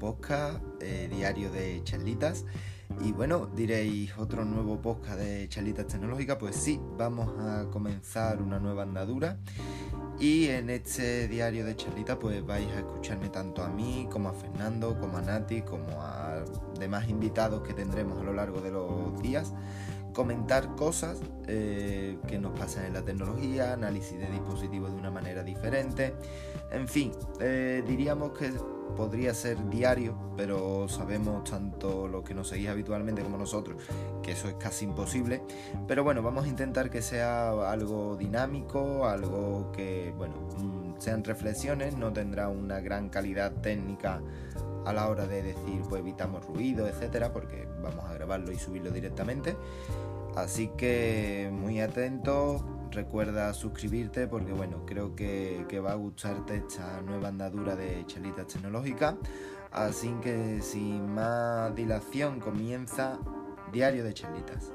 podcast, eh, Diario de Charlitas. Y bueno, diréis otro nuevo podcast de Charlitas Tecnológicas. Pues sí, vamos a comenzar una nueva andadura. Y en este diario de Charlitas, pues vais a escucharme tanto a mí, como a Fernando, como a Nati, como a demás invitados que tendremos a lo largo de los días comentar cosas eh, que nos pasan en la tecnología, análisis de dispositivos una manera diferente, en fin, eh, diríamos que podría ser diario, pero sabemos tanto los que nos seguís habitualmente como nosotros que eso es casi imposible. Pero bueno, vamos a intentar que sea algo dinámico, algo que, bueno, mm, sean reflexiones, no tendrá una gran calidad técnica a la hora de decir, pues evitamos ruido, etcétera, porque vamos a grabarlo y subirlo directamente. Así que muy atento, recuerda suscribirte porque bueno, creo que, va a gustarte esta nueva andadura de Chelitas Tecnológicas. Así que sin más dilación comienza Diario de Chelitas.